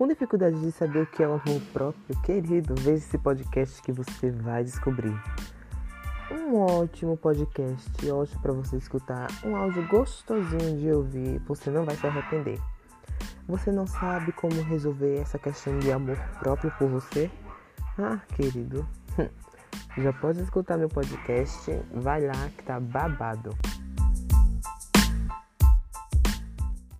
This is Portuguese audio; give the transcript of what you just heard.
Com dificuldade de saber o que é o amor próprio, querido, veja esse podcast que você vai descobrir. Um ótimo podcast, ótimo para você escutar, um áudio gostosinho de ouvir, você não vai se arrepender. Você não sabe como resolver essa questão de amor próprio por você? Ah, querido, já pode escutar meu podcast, vai lá que tá babado.